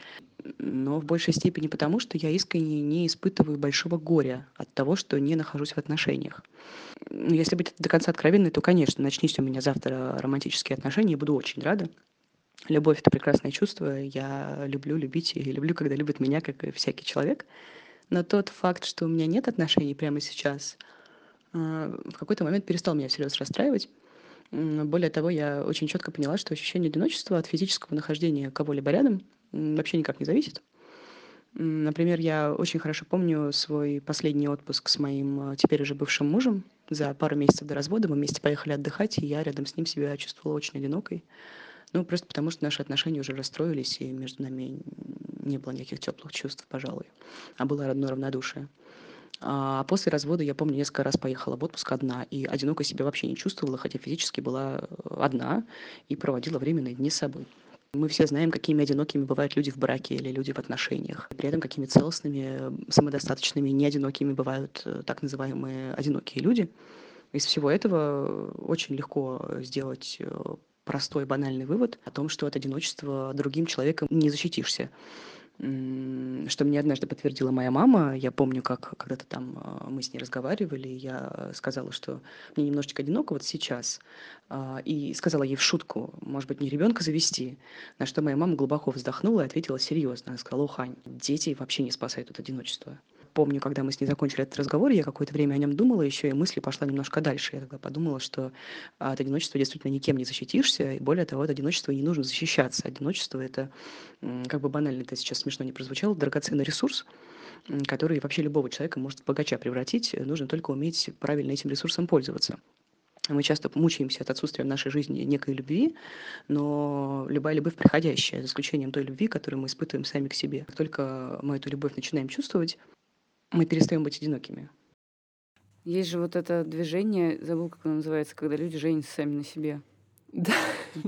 но в большей степени потому, что я искренне не испытываю большого горя от того, что не нахожусь в отношениях. Ну, Если быть до конца откровенной, то, конечно, начнись у меня завтра романтические отношения, я буду очень рада. Любовь — это прекрасное чувство. Я люблю любить и люблю, когда любят меня, как и всякий человек. Но тот факт, что у меня нет отношений прямо сейчас, а, в какой-то момент перестал меня всерьез расстраивать. Более того, я очень четко поняла, что ощущение одиночества от физического нахождения кого-либо рядом вообще никак не зависит. Например, я очень хорошо помню свой последний отпуск с моим а, теперь уже бывшим мужем. За пару месяцев до развода мы вместе поехали отдыхать, и я рядом с ним себя чувствовала очень одинокой. Ну, просто потому что наши отношения уже расстроились, и между нами не было никаких теплых чувств, пожалуй, а было одно равнодушие. А после развода, я помню, несколько раз поехала в отпуск одна, и одиноко себя вообще не чувствовала, хотя физически была э, одна и проводила время наедине с собой. Мы все знаем, какими одинокими бывают люди в браке или люди в отношениях. При этом какими целостными, самодостаточными, неодинокими бывают э, так называемые одинокие люди. Из всего этого очень легко сделать э, простой банальный вывод о том, что от одиночества другим человеком не защитишься что мне однажды подтвердила моя мама. Я помню, как когда-то там а, мы с ней разговаривали, я сказала, что мне немножечко одиноко вот сейчас, а, и сказала ей в шутку, может быть, не ребенка завести, на что моя мама глубоко вздохнула и ответила серьезно. Она сказала, Ухань, дети вообще не спасают от одиночества помню, когда мы с ней закончили этот разговор, я какое-то время о нем думала еще, и мысли пошла немножко дальше. Я тогда подумала, что от одиночества действительно никем не защитишься, и более того, от одиночества не нужно защищаться. Одиночество — это, как бы банально это сейчас смешно не прозвучало, драгоценный ресурс, который вообще любого человека может в богача превратить. Нужно только уметь правильно этим ресурсом пользоваться. Мы часто мучаемся от отсутствия в нашей жизни некой любви, но любая любовь приходящая, за исключением той любви, которую мы испытываем сами к себе. Как только мы эту любовь начинаем чувствовать, мы перестаем быть одинокими. Есть же вот это движение, забыл, как оно называется, когда люди женятся сами на себе. Да.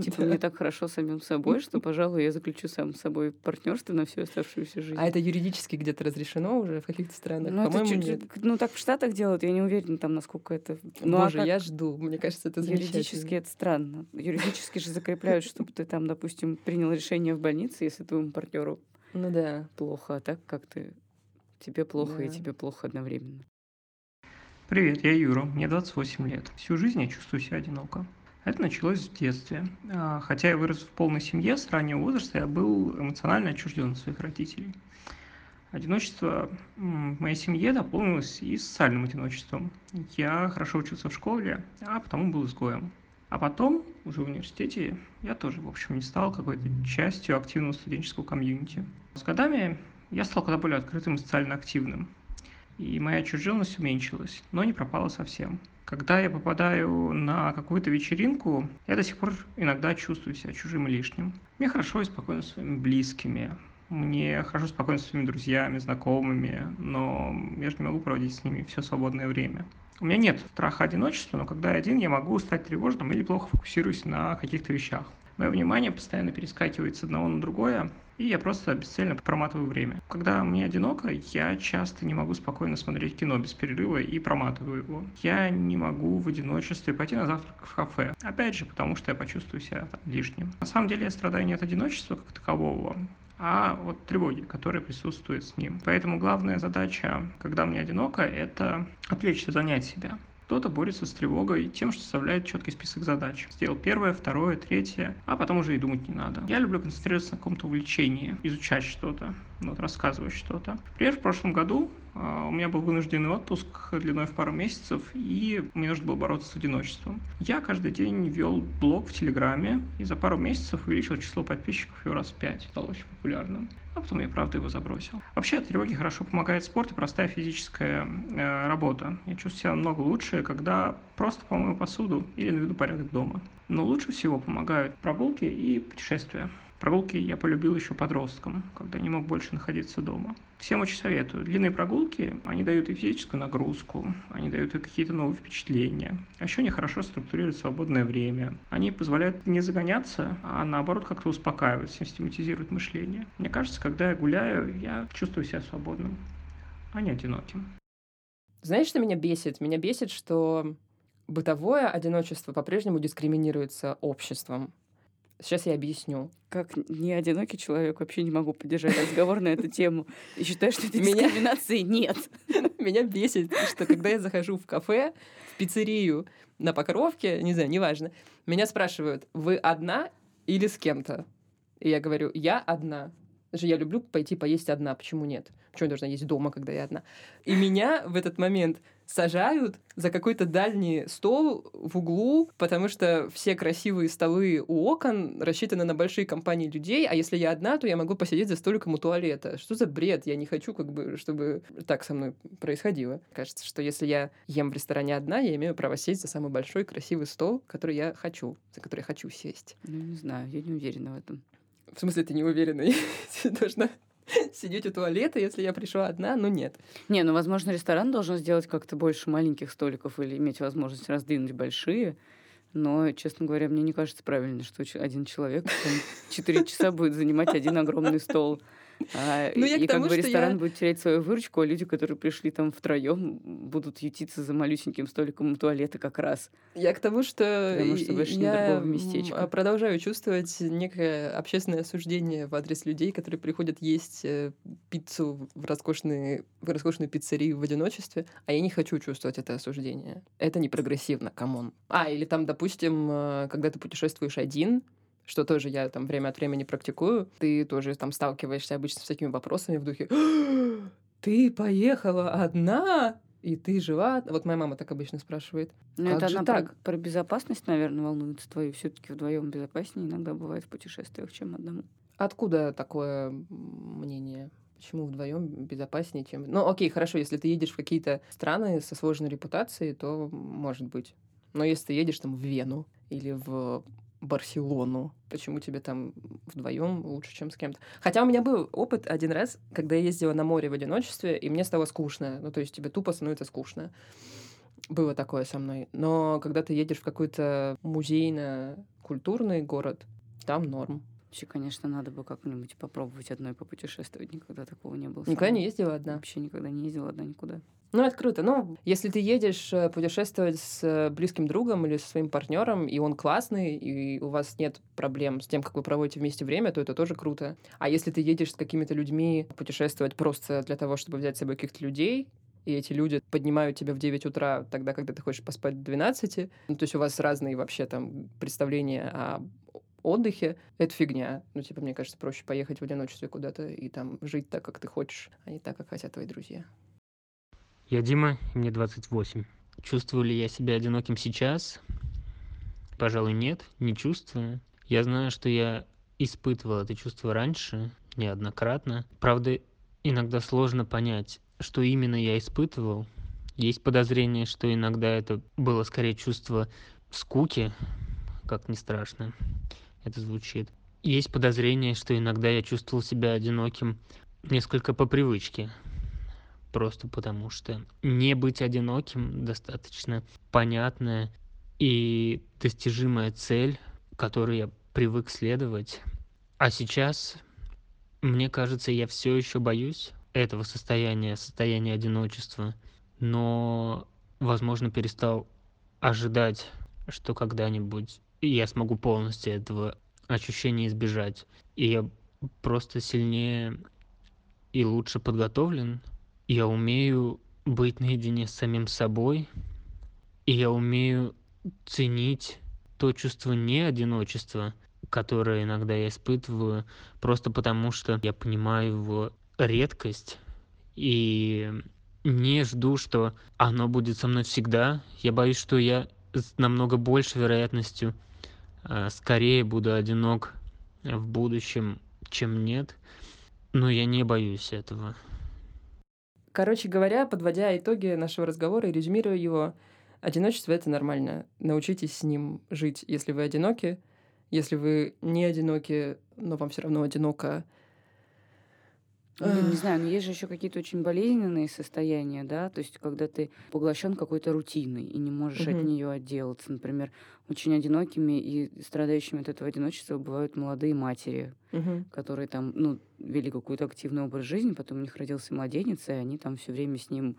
Типа, мне так хорошо самим собой, что, пожалуй, я заключу сам с собой партнерство на всю оставшуюся жизнь. А это юридически где-то разрешено уже в каких-то странах? Ну, По-моему, чуть, нет. Ну, так в Штатах делают, я не уверена там, насколько это... Ну, а Боже, как я жду. Мне кажется, это замечательно. Юридически это странно. Юридически же закрепляют, чтобы ты там, допустим, принял решение в больнице, если твоему партнеру ну, да. плохо, а так как ты тебе плохо да. и тебе плохо одновременно. Привет, я Юра, мне 28 лет. Всю жизнь я чувствую себя одиноко. Это началось в детстве. А, хотя я вырос в полной семье, с раннего возраста я был эмоционально отчужден от своих родителей. Одиночество в моей семье дополнилось и социальным одиночеством. Я хорошо учился в школе, а потому был изгоем. А потом, уже в университете, я тоже, в общем, не стал какой-то частью активного студенческого комьюнити. С годами я стал куда более открытым и социально активным. И моя отчужденность уменьшилась, но не пропала совсем. Когда я попадаю на какую-то вечеринку, я до сих пор иногда чувствую себя чужим и лишним. Мне хорошо и спокойно с своими близкими. Мне хорошо спокойно с своими друзьями, знакомыми, но я же не могу проводить с ними все свободное время. У меня нет страха одиночества, но когда я один, я могу стать тревожным или плохо фокусируюсь на каких-то вещах. Мое внимание постоянно перескакивает с одного на другое, и я просто бесцельно проматываю время. Когда мне одиноко, я часто не могу спокойно смотреть кино без перерыва и проматываю его. Я не могу в одиночестве пойти на завтрак в кафе. Опять же, потому что я почувствую себя там, лишним. На самом деле я страдаю не от одиночества как такового, а от тревоги, которая присутствует с ним. Поэтому главная задача, когда мне одиноко, это отвлечься, занять себя. Кто-то борется с тревогой тем, что составляет четкий список задач. Сделал первое, второе, третье, а потом уже и думать не надо. Я люблю концентрироваться на каком-то увлечении, изучать что-то, вот, рассказывать что-то. Например, в прошлом году у меня был вынужденный отпуск длиной в пару месяцев, и мне нужно было бороться с одиночеством. Я каждый день вел блог в Телеграме, и за пару месяцев увеличил число подписчиков его раз в пять. Стал очень популярным. А потом я, правда, его забросил. Вообще от тревоги хорошо помогает спорт и простая физическая э, работа. Я чувствую себя намного лучше, когда просто помою посуду или наведу порядок дома. Но лучше всего помогают прогулки и путешествия. Прогулки я полюбил еще подростком, когда не мог больше находиться дома. Всем очень советую. Длинные прогулки, они дают и физическую нагрузку, они дают и какие-то новые впечатления. А еще они хорошо структурируют свободное время. Они позволяют не загоняться, а наоборот как-то успокаивают, систематизируют мышление. Мне кажется, когда я гуляю, я чувствую себя свободным, а не одиноким. Знаешь, что меня бесит? Меня бесит, что бытовое одиночество по-прежнему дискриминируется обществом. Сейчас я объясню. Как не одинокий человек вообще не могу поддержать разговор на эту тему. И считаю, что это Меня- дискриминации нет. <laughs> Меня бесит, что когда я захожу в кафе, в пиццерию, на Покровке, не знаю, неважно, меня спрашивают, вы одна или с кем-то? И я говорю, я одна. Даже я люблю пойти поесть одна, почему нет? Почему я должна есть дома, когда я одна? И меня в этот момент сажают за какой-то дальний стол в углу, потому что все красивые столы у окон рассчитаны на большие компании людей, а если я одна, то я могу посидеть за столиком у туалета. Что за бред? Я не хочу, как бы, чтобы так со мной происходило. Кажется, что если я ем в ресторане одна, я имею право сесть за самый большой красивый стол, который я хочу, за который я хочу сесть. Ну, не знаю, я не уверена в этом. В смысле, ты не уверена? <laughs> Я должна <laughs> сидеть у туалета, если я пришла одна, ну нет. Не, ну, возможно, ресторан должен сделать как-то больше маленьких столиков или иметь возможность раздвинуть большие. Но, честно говоря, мне не кажется правильно, что один человек четыре часа будет занимать один огромный стол. А, ну, и тому, как бы ресторан я... будет терять свою выручку, а люди, которые пришли там втроем, будут ютиться за малюсеньким столиком у туалета как раз. Я к тому, что, Потому что больше я местечка. продолжаю чувствовать некое общественное осуждение в адрес людей, которые приходят есть э, пиццу в, роскошные, в роскошную пиццерию в одиночестве, а я не хочу чувствовать это осуждение. Это не прогрессивно, come on. А, или там, допустим, э, когда ты путешествуешь один, что тоже я там время от времени практикую, ты тоже там сталкиваешься обычно с такими вопросами в духе «Ты поехала одна?» и ты жива? Вот моя мама так обычно спрашивает. Ну, это она так? Про, про безопасность, наверное, волнуется твою. Все-таки вдвоем безопаснее иногда бывает в путешествиях, чем одному. Откуда такое мнение? Почему вдвоем безопаснее, чем... Ну, окей, хорошо, если ты едешь в какие-то страны со сложной репутацией, то может быть. Но если ты едешь там в Вену или в Барселону. Почему тебе там вдвоем лучше, чем с кем-то? Хотя у меня был опыт один раз, когда я ездила на море в одиночестве, и мне стало скучно. Ну, то есть тебе тупо становится скучно. Было такое со мной. Но когда ты едешь в какой-то музейно-культурный город, там норм. Вообще, конечно, надо бы как-нибудь попробовать одной попутешествовать. Никогда такого не было. Никогда не ездила одна? Вообще никогда не ездила одна никуда. Ну, это круто. Ну, если ты едешь э, путешествовать с э, близким другом или со своим партнером, и он классный, и у вас нет проблем с тем, как вы проводите вместе время, то это тоже круто. А если ты едешь с какими-то людьми путешествовать просто для того, чтобы взять с собой каких-то людей, и эти люди поднимают тебя в 9 утра тогда, когда ты хочешь поспать в 12, ну, то есть у вас разные вообще там представления о отдыхе, это фигня. Ну, типа, мне кажется, проще поехать в одиночестве куда-то и там жить так, как ты хочешь, а не так, как хотят твои друзья. Я Дима, мне 28. Чувствую ли я себя одиноким сейчас? Пожалуй, нет, не чувствую. Я знаю, что я испытывал это чувство раньше, неоднократно. Правда, иногда сложно понять, что именно я испытывал. Есть подозрение, что иногда это было скорее чувство скуки, как ни страшно это звучит. Есть подозрение, что иногда я чувствовал себя одиноким несколько по привычке, просто потому что не быть одиноким достаточно понятная и достижимая цель, которой я привык следовать. А сейчас, мне кажется, я все еще боюсь этого состояния, состояния одиночества, но, возможно, перестал ожидать, что когда-нибудь я смогу полностью этого ощущения избежать. И я просто сильнее и лучше подготовлен я умею быть наедине с самим собой, и я умею ценить то чувство не одиночества, которое иногда я испытываю, просто потому что я понимаю его редкость и не жду, что оно будет со мной всегда. Я боюсь, что я с намного большей вероятностью э, скорее буду одинок в будущем, чем нет. Но я не боюсь этого. Короче говоря, подводя итоги нашего разговора и резюмируя его, одиночество — это нормально. Научитесь с ним жить, если вы одиноки. Если вы не одиноки, но вам все равно одиноко, ну, не знаю, но есть же еще какие-то очень болезненные состояния, да, то есть когда ты поглощен какой-то рутиной и не можешь угу. от нее отделаться. Например, очень одинокими и страдающими от этого одиночества бывают молодые матери, угу. которые там, ну, вели какой-то активный образ жизни, потом у них родился младенец, и они там все время с ним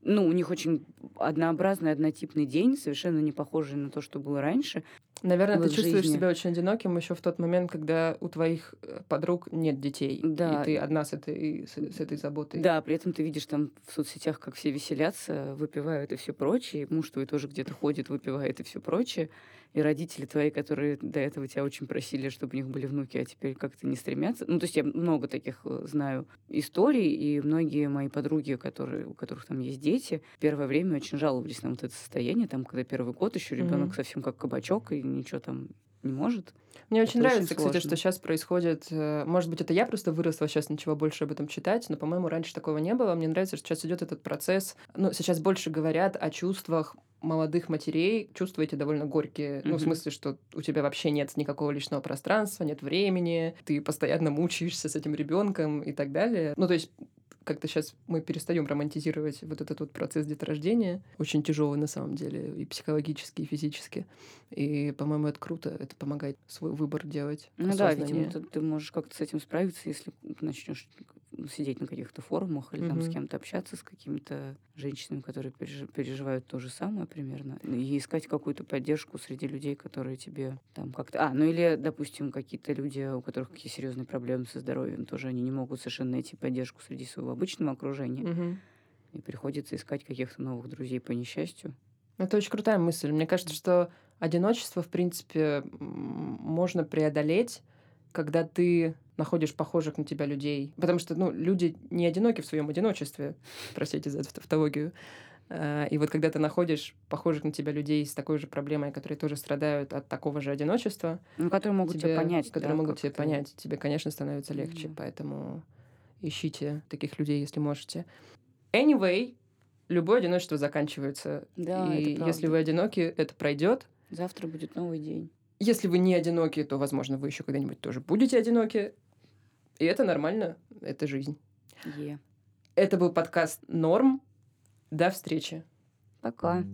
ну, у них очень однообразный, однотипный день, совершенно не похожий на то, что было раньше. Наверное, ты чувствуешь жизни. себя очень одиноким еще в тот момент, когда у твоих э, подруг нет детей. Да. И ты одна с этой, с, с этой заботой. Да, при этом ты видишь там в соцсетях, как все веселятся, выпивают и все прочее. Муж твой тоже где-то ходит, выпивает и все прочее. И родители твои, которые до этого тебя очень просили, чтобы у них были внуки, а теперь как-то не стремятся. Ну, то есть я много таких э, знаю историй, и многие мои подруги, которые, у которых там есть дети, первое время очень жаловались на вот это состояние, там, когда первый год еще ребенок Мгм. совсем как кабачок и ничего там не может. Мне Это очень очень нравится, кстати, сложно. что сейчас происходит. э, Может быть, это я просто выросла, сейчас начала больше об этом читать, но, по-моему, раньше такого не было. Мне нравится, что сейчас идет этот процесс. Ну, сейчас больше говорят о чувствах молодых матерей. Чувства эти довольно горькие. Ну, в смысле, что у тебя вообще нет никакого личного пространства, нет времени, ты постоянно мучаешься с этим ребенком и так далее. Ну, то есть как-то сейчас мы перестаем романтизировать вот этот вот процесс деторождения. Очень тяжелый на самом деле, и психологически, и физически. И, по-моему, это круто. Это помогает свой выбор делать. Ну да, видимо, ты, ты можешь как-то с этим справиться, если начнешь сидеть на каких-то форумах или там с кем-то общаться, с какими-то женщинами, которые переж- переживают то же самое примерно, и искать какую-то поддержку среди людей, которые тебе там как-то... А, ну или, допустим, какие-то люди, у которых какие серьезные проблемы со здоровьем, тоже они не могут совершенно найти поддержку среди своего обычного окружения, Мгм. и приходится искать каких-то новых друзей по несчастью. Это очень крутая мысль. Мне кажется, что одиночество, в принципе, можно преодолеть, когда ты находишь похожих на тебя людей. Потому что, ну, люди не одиноки в своем одиночестве. <laughs> Простите за эту тавтологию. А, И вот когда ты находишь похожих на тебя людей с такой же проблемой, которые тоже страдают от такого же одиночества, Ну, которые могут тебя тебе- понять. которые да, могут тебя как-то. понять, тебе, конечно, становится легче. Мгм. Поэтому ищите таких людей, если можете. Anyway, любое одиночество заканчивается. Да, и если вы одиноки, это пройдет. Завтра будет новый день. Если вы не одиноки, то, возможно, вы еще когда-нибудь тоже будете одиноки. И это нормально, это жизнь. Е. Это был подкаст Норм. До встречи. Пока.